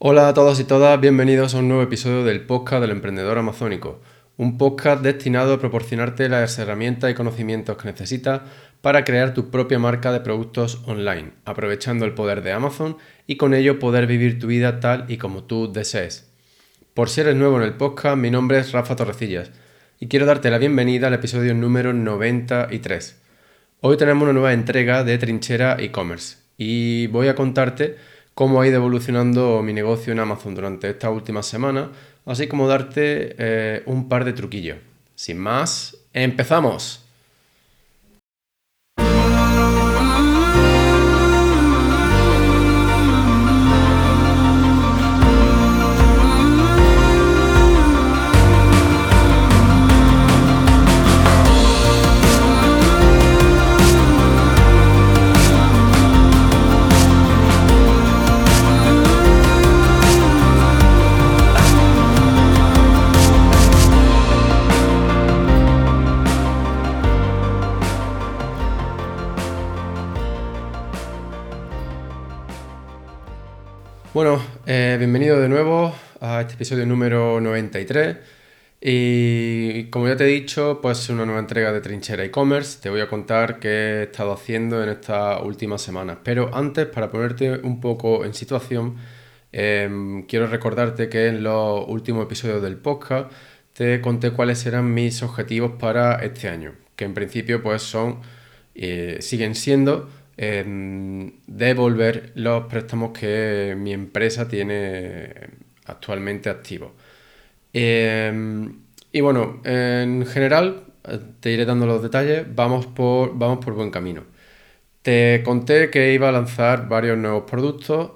Hola a todos y todas, bienvenidos a un nuevo episodio del podcast del emprendedor amazónico, un podcast destinado a proporcionarte las herramientas y conocimientos que necesitas para crear tu propia marca de productos online, aprovechando el poder de Amazon y con ello poder vivir tu vida tal y como tú desees. Por si eres nuevo en el podcast, mi nombre es Rafa Torrecillas y quiero darte la bienvenida al episodio número 93. Hoy tenemos una nueva entrega de Trinchera e-commerce y voy a contarte cómo ha ido evolucionando mi negocio en Amazon durante estas últimas semanas, así como darte eh, un par de truquillos. Sin más, empezamos. Episodio número 93. Y como ya te he dicho, pues es una nueva entrega de Trinchera e-commerce. Te voy a contar qué he estado haciendo en estas últimas semanas. Pero antes, para ponerte un poco en situación, em, quiero recordarte que en los últimos episodios del podcast te conté cuáles eran mis objetivos para este año. Que en principio, pues son, eh, siguen siendo devolver los préstamos que mi empresa tiene actualmente activos. Em, y bueno, en general, te iré dando los detalles, vamos por, vamos por buen camino. Te conté que iba a lanzar varios nuevos productos,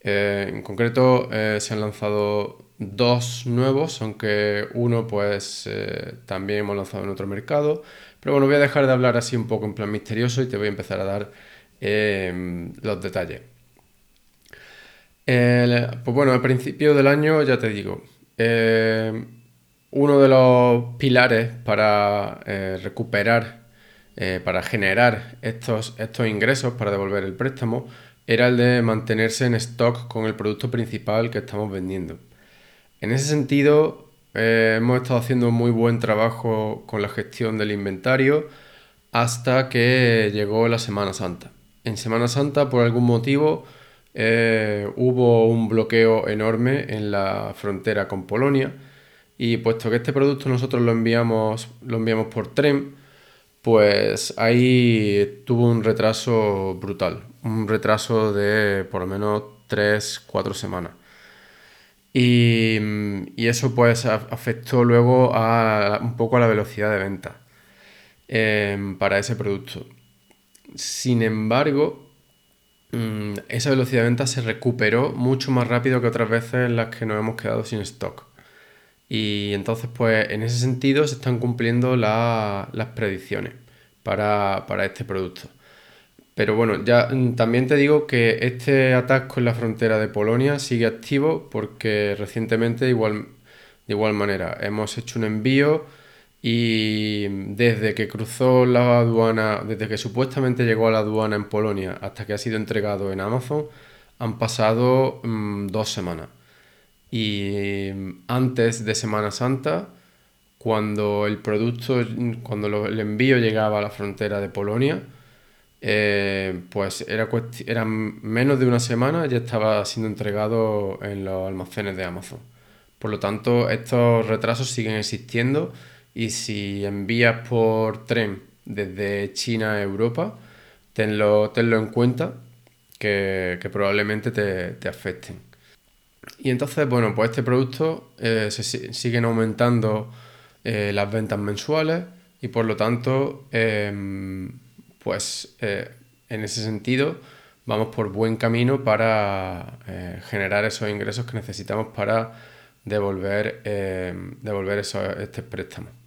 eh, en concreto eh, se han lanzado dos nuevos, aunque uno pues eh, también hemos lanzado en otro mercado. Pero bueno, voy a dejar de hablar así un poco en plan misterioso y te voy a empezar a dar Em, los detalles. Pues bueno, al principio del año, ya te digo, em, uno de los pilares para eh, recuperar, eh, para generar estos, estos ingresos para devolver el préstamo, era el de mantenerse en stock con el producto principal que estamos vendiendo. En ese sentido, eh, hemos estado haciendo muy buen trabajo con la gestión del inventario hasta que llegó la Semana Santa en Semana Santa, por algún motivo, eh, hubo un bloqueo enorme en la frontera con Polonia y puesto que este producto nosotros lo enviamos, lo enviamos por tren, pues ahí tuvo un retraso brutal, un retraso de por lo menos 3-4 semanas. Y, eso pues afectó luego a, un poco a la velocidad de venta eh, para ese producto. Sin embargo, mm, esa velocidad de venta se recuperó mucho más rápido que otras veces en las que nos hemos quedado sin stock. Y entonces, pues en ese sentido se están cumpliendo las predicciones para, este producto. Pero bueno, ya mm, también te digo que este atasco en la frontera de Polonia sigue activo porque recientemente igual, de igual manera hemos hecho un envío y desde que cruzó la aduana, desde que supuestamente llegó a la aduana en Polonia hasta que ha sido entregado en Amazon, han pasado mm, dos semanas. Y antes de Semana Santa, cuando el producto, cuando el envío llegaba a la frontera de Polonia, eh, pues era, era menos de una semana ya estaba siendo entregado en los almacenes de Amazon. Por lo tanto, estos retrasos siguen existiendo y si envías por tren desde China a Europa, tenlo, tenlo en cuenta que, probablemente te, afecten. Y entonces, bueno, pues este producto eh, se siguen aumentando eh, las ventas mensuales y por lo tanto, em, pues eh, en ese sentido vamos por buen camino para generar esos ingresos que necesitamos para devolver, em, devolver este préstamo.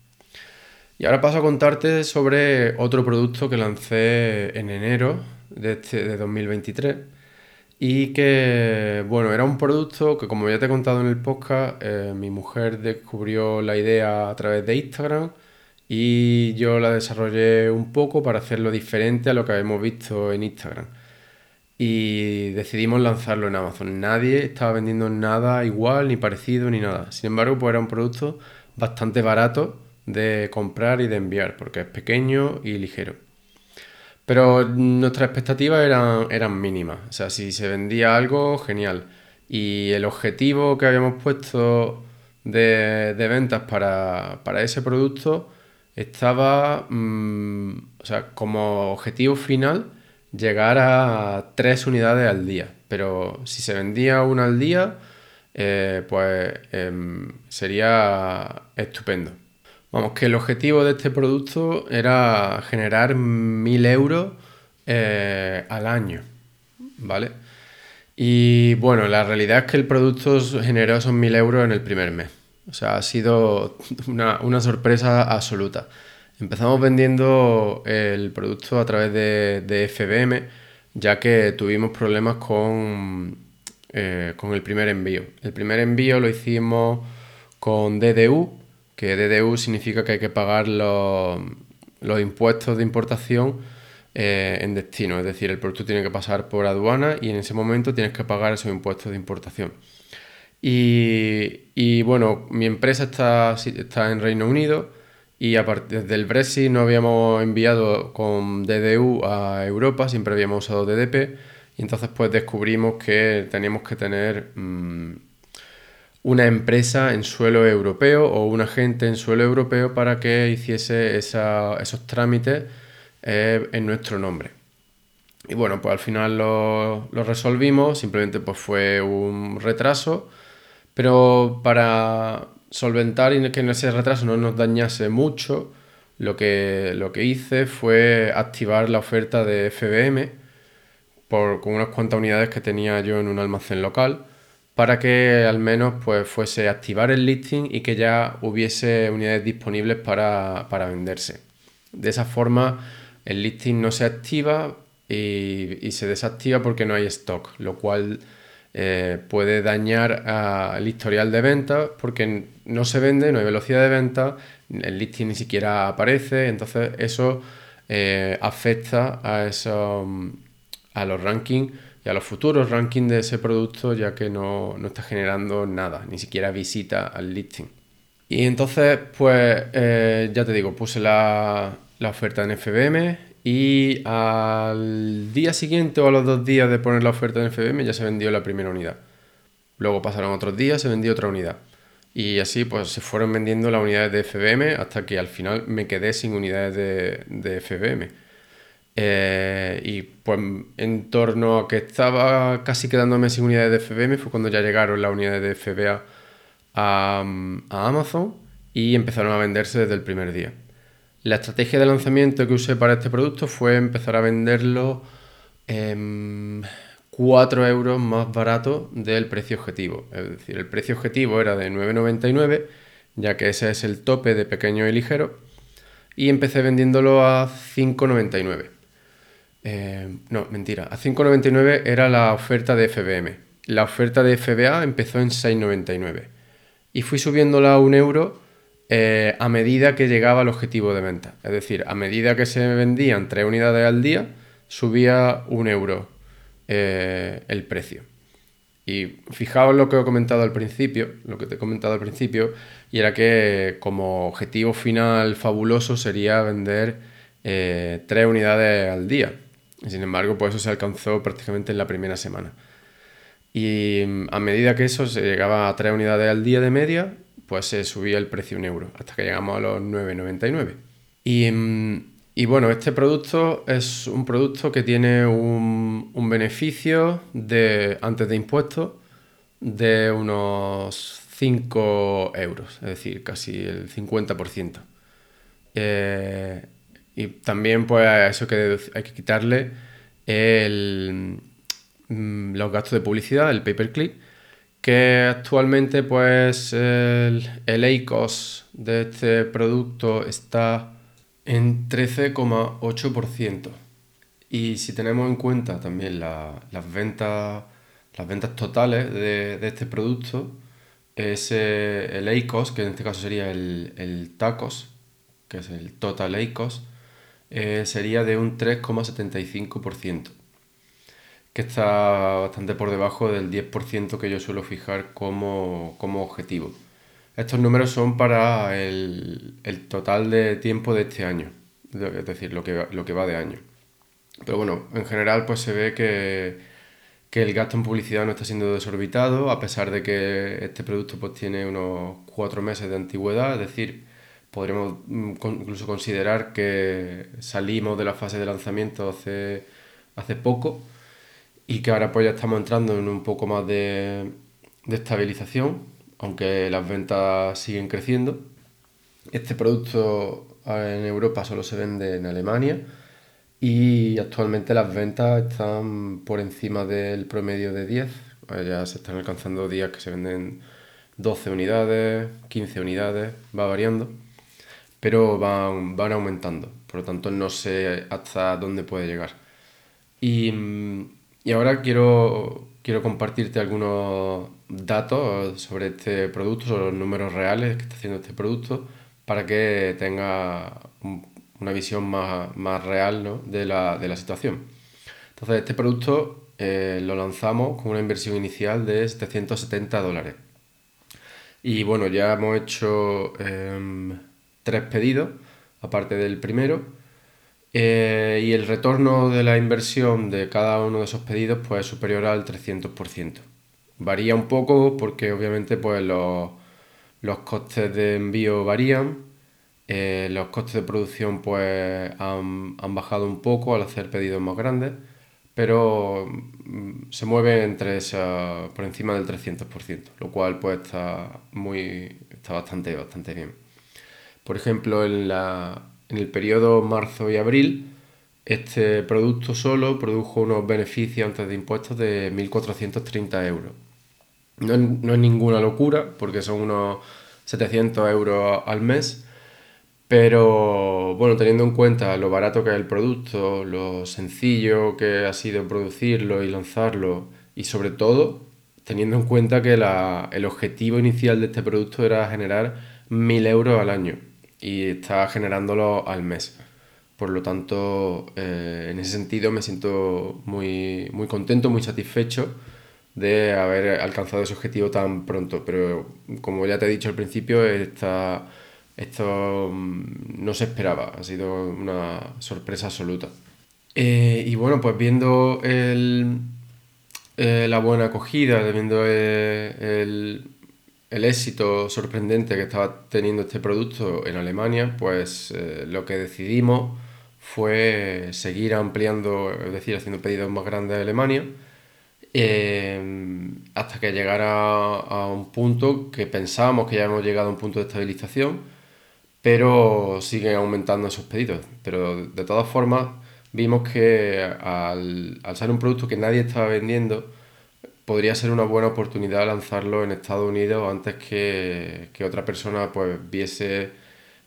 Y ahora paso a contarte sobre otro producto que lancé en enero de, este, de 2023 y que, bueno, era un producto que como ya te he contado en el podcast, eh, mi mujer descubrió la idea a través de Instagram y yo la desarrollé un poco para hacerlo diferente a lo que habíamos visto en Instagram. y decidimos lanzarlo en Amazon. Nadie estaba vendiendo nada igual, ni parecido, ni nada. Sin embargo, pues era un producto bastante barato de comprar y de enviar, porque es pequeño y ligero. Pero nuestras expectativas eran, eran mínimas. O sea, si se vendía algo, genial. Y el objetivo que habíamos puesto de, ventas para, ese producto estaba, mm, o sea, como objetivo final, llegar a tres unidades al día. Pero si se vendía una al día, eh, pues em, sería estupendo. Vamos, que el objetivo de este producto era generar mil euros eh, al año, ¿vale? Y bueno, la realidad es que el producto generó esos mil euros en el primer mes. O sea, ha sido una sorpresa absoluta. Empezamos vendiendo el producto a través de, FBM, ya que tuvimos problemas con, eh, con el primer envío. El primer envío lo hicimos con DDU, que DDU significa que hay que pagar los, impuestos de importación eh, en destino, es decir, el producto tiene que pasar por aduana y en ese momento tienes que pagar esos impuestos de importación. Y, bueno, mi empresa está, está en Reino Unido y desde el Brexit no habíamos enviado con DDU a Europa, siempre habíamos usado DDP. Y entonces pues descubrimos que teníamos que tener mm, una empresa en suelo europeo o un agente en suelo europeo para que hiciese esos trámites eh, en nuestro nombre. Y bueno, pues al final lo, resolvimos, simplemente pues fue un retraso, pero para, solventar y que ese retraso no nos dañase mucho, lo que, lo que hice fue activar la oferta de FBM por, con unas cuantas unidades que tenía yo en un almacén local para que al menos pues, fuese activar el listing y que ya hubiese unidades disponibles para, venderse. De esa forma el listing no se activa y, y se desactiva porque no hay stock, lo cual eh, puede dañar al historial de ventas porque no se vende, no hay velocidad de venta, el listing ni siquiera aparece, entonces eso eh, afecta a, eso, a los rankings y a los futuros rankings de ese producto ya que no, está generando nada, ni siquiera visita al listing. Y entonces, pues eh, ya te digo, puse la, la oferta en FBM y al día siguiente o a los dos días de poner la oferta en FBM ya se vendió la primera unidad. Luego pasaron otros días, se vendió otra unidad. Y así pues se fueron vendiendo las unidades de FBM hasta que al final me quedé sin unidades de, de FBM. Eh, y pues en torno a que estaba casi quedándome sin unidades de FBM fue cuando ya llegaron las unidades de FBA a, Amazon y empezaron a venderse desde el primer día. La estrategia de lanzamiento que usé para este producto fue empezar a venderlo en 4 euros más barato del precio objetivo. Es decir, el precio objetivo era de 9,99, ya que ese es el tope de pequeño y ligero, y empecé vendiéndolo a 5,99. Eh, no, mentira, a 5,99 era la oferta de FBM. La oferta de FBA empezó en 6,99 y fui subiéndola a un euro eh, a medida que llegaba al objetivo de venta. Es decir, a medida que se vendían tres unidades al día, subía un euro eh, el precio. Y fijaos lo que he comentado al principio, lo que te he comentado al principio, y era que como objetivo final fabuloso sería vender eh, tres unidades al día. Sin embargo, pues eso se alcanzó prácticamente en la primera semana. Y mm, a medida que eso se llegaba a tres unidades al día de media, pues se subía el precio un euro, hasta que llegamos a los 9,99. Y, mm, y, bueno, este producto es un producto que tiene un, beneficio de, antes de impuestos de unos 5 euros, es decir, casi el 50%. Eh, y también pues a eso que hay que quitarle el, mm, los gastos de publicidad, el pay per click, que actualmente pues el, el ACOS de este producto está en 13,8%. Y si tenemos en cuenta también las, ventas, las ventas totales de, este producto, ese, el ACOS, que en este caso sería el, TACOS, que es el Total ACOS, eh, sería de un 3,75%. que está bastante por debajo del 10% que yo suelo fijar como, objetivo. Estos números son para el, total de tiempo de este año, es decir, lo que, lo que va de año. Pero bueno, en general pues se ve que, el gasto en publicidad no está siendo desorbitado, a pesar de que este producto pues tiene unos cuatro meses de antigüedad, es decir, podríamos mm, incluso considerar que salimos de la fase de lanzamiento hace, hace poco y que ahora pues ya estamos entrando en un poco más de, de estabilización, aunque las ventas siguen creciendo. Este producto en Europa solo se vende en Alemania y actualmente las ventas están por encima del promedio de 10. Ya se están alcanzando días que se venden 12 unidades, 15 unidades, va variando pero van, van aumentando. Por lo tanto, no sé hasta dónde puede llegar. Y, y ahora quiero, quiero compartirte algunos datos sobre este producto, sobre los números reales que está haciendo este producto, para que tenga una visión más, más real ¿no? de, la, de, la, situación. Entonces, este producto eh, lo lanzamos con una inversión inicial de 770 dólares. Y bueno, ya hemos hecho... Eh, tres pedidos, aparte del primero. Eh, y el retorno de la inversión de cada uno de esos pedidos pues, es superior al 300%. Varía un poco porque obviamente pues, los, costes de envío varían, eh, los costes de producción pues, han, bajado un poco al hacer pedidos más grandes, pero mm, se mueve entre esa, por encima del 300%, lo cual pues, está, muy, está bastante, bastante bien. Por ejemplo, en, el periodo marzo y abril, este producto solo produjo unos beneficios antes de impuestos de 1.430 euros. No, es ninguna locura, porque son unos 700 euros al mes, pero bueno, teniendo en cuenta lo barato que es el producto, lo sencillo que ha sido producirlo y lanzarlo, y sobre todo teniendo en cuenta que el objetivo inicial de este producto era generar 1.000 euros al año y está generándolo al mes. Por lo tanto, eh, en ese sentido me siento muy, muy contento, muy satisfecho de haber alcanzado ese objetivo tan pronto. Pero como ya te he dicho al principio, esto mm, no se esperaba, ha sido una sorpresa absoluta. Eh, y bueno, pues viendo el, eh, la buena acogida, viendo el, el éxito sorprendente que estaba teniendo este producto en Alemania, pues eh, lo que decidimos fue seguir ampliando, es decir, haciendo pedidos más grandes a Alemania, eh, hasta que llegara a un punto que pensábamos que ya hemos llegado a un punto de estabilización, pero siguen aumentando esos pedidos. Pero de todas formas, vimos que al, al ser un producto que nadie estaba vendiendo, podría ser una buena oportunidad lanzarlo en Estados Unidos antes que, otra persona pues viese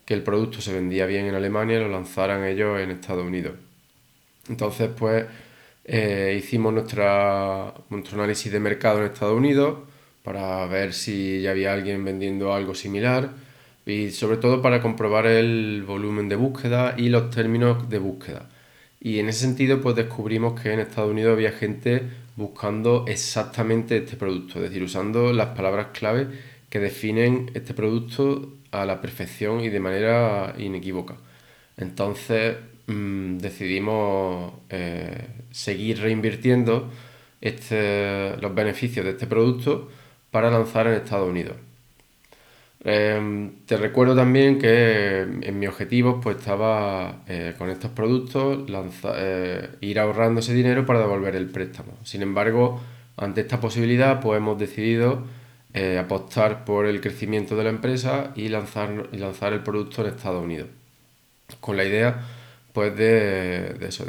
que el producto se vendía bien en Alemania y lo lanzaran ellos en Estados Unidos. Entonces pues eh, hicimos nuestra, nuestro análisis de mercado en Estados Unidos para ver si ya había alguien vendiendo algo similar y sobre todo para comprobar el volumen de búsqueda y los términos de búsqueda. Y en ese sentido pues descubrimos que en Estados Unidos había gente buscando exactamente este producto, es decir, usando las palabras clave que definen este producto a la perfección y de manera inequívoca. Entonces mm, decidimos eh, seguir reinvirtiendo este, los beneficios de este producto para lanzar en Estados Unidos. Em, te recuerdo también que en mi objetivo pues estaba eh, con estos productos eh, ir ahorrando ese dinero para devolver el préstamo. Sin embargo, ante esta posibilidad pues hemos decidido eh, apostar por el crecimiento de la empresa y lanzar, el producto en Estados Unidos. Con la idea pues de, eso,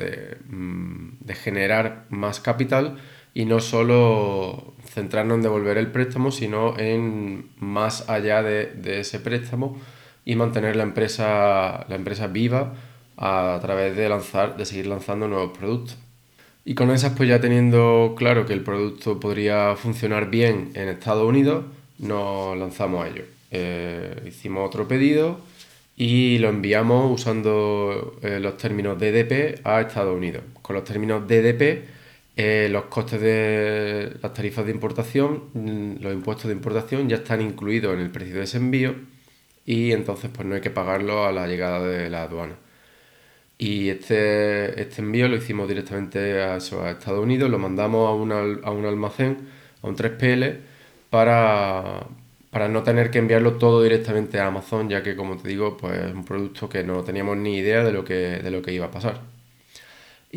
mm, de generar más capital y no solo centrarnos en devolver el préstamo, sino en más allá de, ese préstamo y mantener la empresa, la empresa viva a, través de, lanzar, de seguir lanzando nuevos productos. Y con esas, pues ya teniendo claro que el producto podría funcionar bien en Estados Unidos, nos lanzamos a ello. Eh, hicimos otro pedido y lo enviamos usando eh, los términos DDP a Estados Unidos. Con los términos DDP eh, los costes de las tarifas de importación, mm, los impuestos de importación ya están incluidos en el precio de ese envío y entonces pues no hay que pagarlo a la llegada de la aduana. Y este, este envío lo hicimos directamente a, Estados Unidos, lo mandamos a, a un almacén, a un 3PL, para, para no tener que enviarlo todo directamente a Amazon, ya que como te digo, pues es un producto que no teníamos ni idea de lo que, de lo que iba a pasar.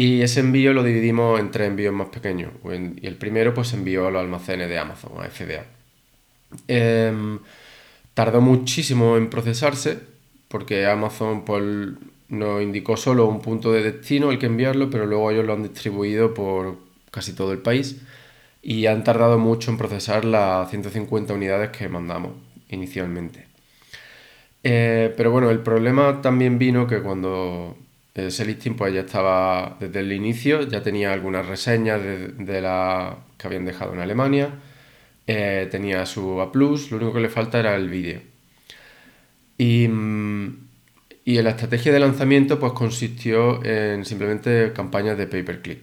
Y ese envío lo dividimos en tres envíos más pequeños. Y el primero pues envió a los almacenes de Amazon, a FDA. Em, tardó muchísimo en procesarse porque Amazon pues, nos indicó solo un punto de destino el que enviarlo, pero luego ellos lo han distribuido por casi todo el país y han tardado mucho en procesar las 150 unidades que mandamos inicialmente. Eh, pero bueno, el problema también vino que cuando ese listing pues ya estaba desde el inicio, ya tenía algunas reseñas de, la que habían dejado en Alemania, eh, tenía su A+, lo único que le falta era el vídeo. Y, y la estrategia de lanzamiento pues consistió en simplemente campañas de pay-per-click.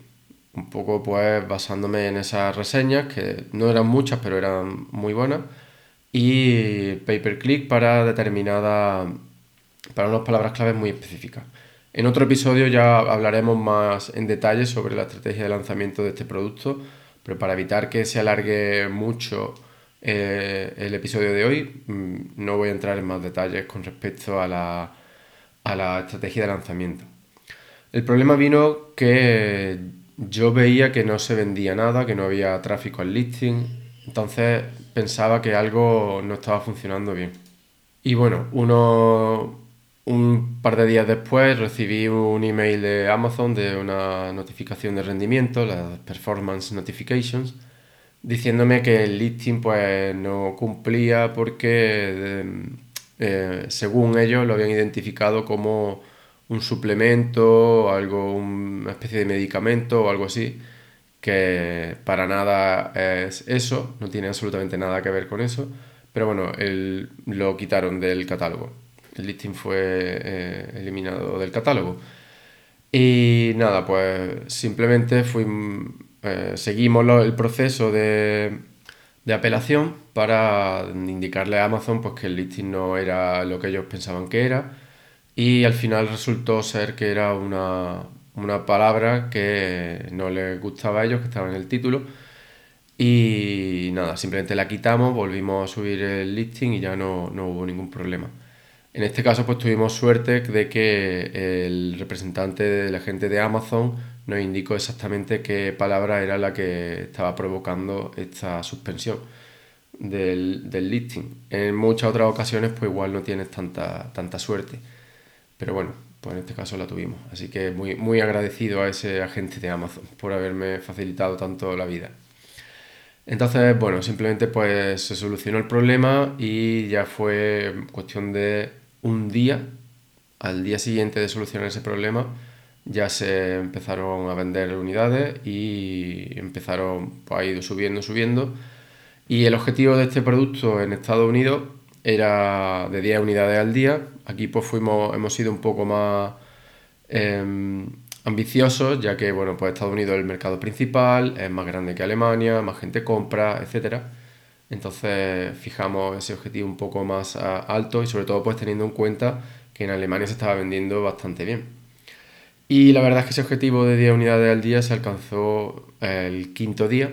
Un poco pues basándome en esas reseñas, que no eran muchas, pero eran muy buenas, y pay-per-click para determinada, para unas palabras claves muy específicas. En otro episodio ya hablaremos más en detalle sobre la estrategia de lanzamiento de este producto, pero para evitar que se alargue mucho eh, el episodio de hoy, mm, no voy a entrar en más detalles con respecto a la, a la estrategia de lanzamiento. El problema vino que yo veía que no se vendía nada, que no había tráfico al listing, entonces pensaba que algo no estaba funcionando bien. Y bueno, uno, un par de días después recibí un email de Amazon de una notificación de rendimiento, las Performance Notifications, diciéndome que el listing pues no cumplía porque eh, según ellos lo habían identificado como un suplemento, algo, una especie de medicamento o algo así, que para nada es eso, no tiene absolutamente nada que ver con eso, pero bueno, lo quitaron del catálogo el listing fue eh, eliminado del catálogo. Y nada, pues simplemente eh, seguimos el proceso de, apelación para indicarle a Amazon pues, que el listing no era lo que ellos pensaban que era. Y al final resultó ser que era una, palabra que no les gustaba a ellos, que estaba en el título. Y nada, simplemente la quitamos, volvimos a subir el listing y ya no, no hubo ningún problema. En este caso, pues tuvimos suerte de que el representante de la gente de Amazon nos indicó exactamente qué palabra era la que estaba provocando esta suspensión del, listing. En muchas otras ocasiones, pues igual no tienes tanta, tanta suerte. Pero bueno, pues en este caso la tuvimos. Así que muy, muy agradecido a ese agente de Amazon por haberme facilitado tanto la vida. Entonces, bueno, simplemente pues se solucionó el problema y ya fue cuestión de un día, al día siguiente de solucionar ese problema, ya se empezaron a vender unidades y empezaron, pues ha ido subiendo, subiendo. Y el objetivo de este producto en Estados Unidos era de 10 unidades al día. Aquí pues fuimos, hemos sido un poco más em, ambiciosos, ya que bueno, pues Estados Unidos es el mercado principal, es más grande que Alemania, más gente compra, etcétera. Entonces fijamos ese objetivo un poco más alto y sobre todo pues teniendo en cuenta que en Alemania se estaba vendiendo bastante bien. Y la verdad es que ese objetivo de 10 unidades al día se alcanzó el quinto día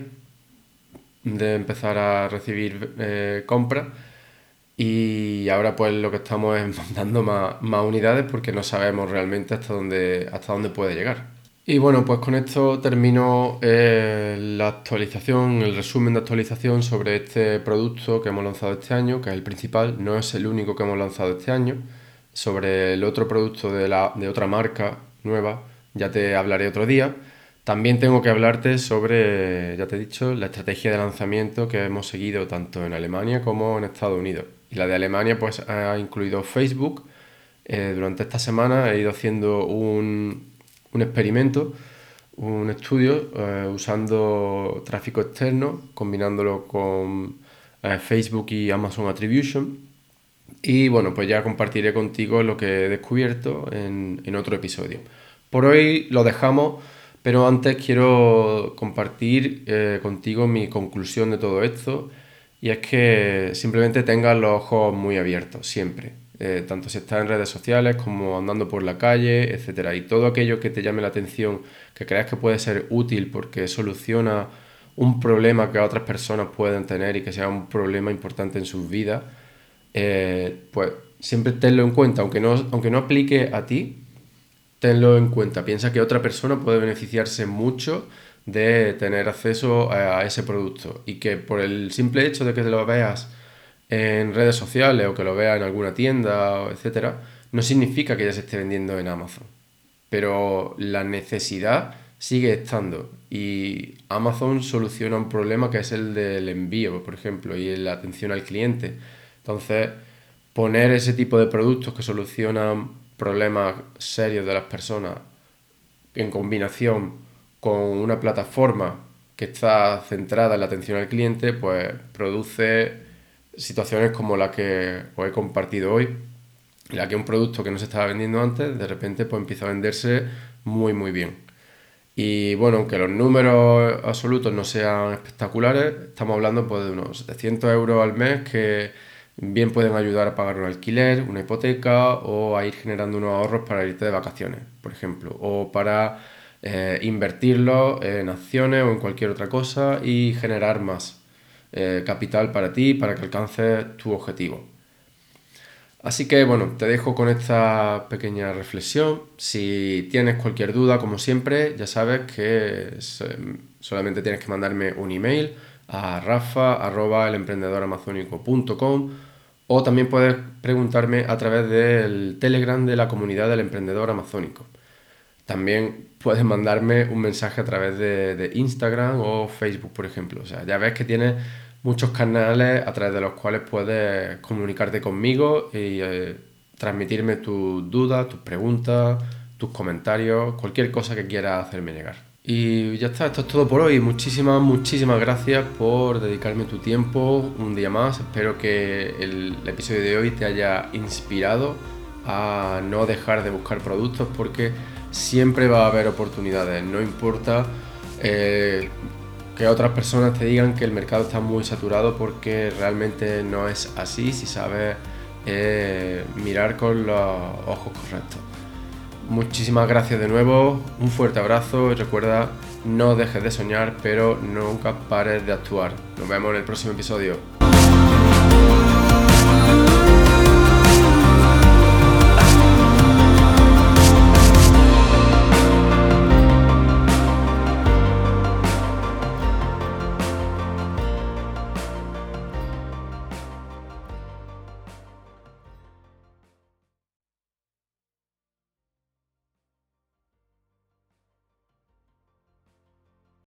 de empezar a recibir eh, compras y ahora pues lo que estamos es mandando más, más unidades porque no sabemos realmente hasta dónde, hasta dónde puede llegar. Y bueno, pues con esto termino eh, la actualización, el resumen de actualización sobre este producto que hemos lanzado este año, que es el principal, no es el único que hemos lanzado este año. Sobre el otro producto de, la, de otra marca nueva, ya te hablaré otro día. También tengo que hablarte sobre, ya te he dicho, la estrategia de lanzamiento que hemos seguido tanto en Alemania como en Estados Unidos. Y la de Alemania pues ha incluido Facebook. Eh, durante esta semana he ido haciendo un, un experimento, un estudio eh, usando tráfico externo, combinándolo con eh, Facebook y Amazon Attribution. Y bueno, pues ya compartiré contigo lo que he descubierto en, otro episodio. Por hoy lo dejamos, Pero antes quiero compartir eh, contigo mi conclusión de todo esto y es que simplemente tengas los ojos muy abiertos, siempre. Eh, tanto si estás en redes sociales como andando por la calle, etc. Y todo aquello que te llame la atención, que creas que puede ser útil porque soluciona un problema que otras personas pueden tener y que sea un problema importante en sus vidas, eh, pues siempre tenlo en cuenta, aunque no, aunque no aplique a ti, tenlo en cuenta. Piensa que otra persona puede beneficiarse mucho de tener acceso a, ese producto y que por el simple hecho de que lo veas en redes sociales o que lo veas en alguna tienda, etcétera, no significa que ya se esté vendiendo en Amazon. Pero la necesidad sigue estando y Amazon soluciona un problema que es el del envío, por ejemplo, y la atención al cliente. Entonces, poner ese tipo de productos que solucionan problemas serios de las personas en combinación con una plataforma que está centrada en la atención al cliente, pues produce situaciones como la que os he compartido hoy, en la que un producto que no se estaba vendiendo antes, de repente pues empieza a venderse muy muy bien. Y bueno, aunque los números absolutos no sean espectaculares, estamos hablando pues, de unos 700 euros al mes que bien pueden ayudar a pagar un alquiler, una hipoteca o a ir generando unos ahorros para irte de vacaciones, por ejemplo, o para eh, en acciones o en cualquier otra cosa y generar más eh, capital para ti para que alcances tu objetivo. Así que bueno, te dejo con esta pequeña reflexión. Si tienes cualquier duda, como siempre, ya sabes que solamente tienes que mandarme un email a rafa.elemprendedoramazónico.com o también puedes preguntarme a través del Telegram de la comunidad del emprendedor amazónico. También puedes mandarme un mensaje a través de, Instagram o Facebook, por ejemplo. O sea, ya ves que tienes muchos canales a través de los cuales puedes comunicarte conmigo y eh, transmitirme tus dudas, tus preguntas, tus comentarios, cualquier cosa que quieras hacerme llegar. Y ya está, esto es todo por hoy. Muchísimas, muchísimas gracias por dedicarme tu tiempo un día más. Espero que el, episodio de hoy te haya inspirado a no dejar de buscar productos porque siempre va a haber oportunidades. No importa eh, que otras personas te digan que el mercado está muy saturado porque realmente no es así si sabes eh, mirar con los ojos correctos. Muchísimas gracias de nuevo, un fuerte abrazo y recuerda, no dejes de soñar, pero nunca pares de actuar. Nos vemos en el próximo episodio.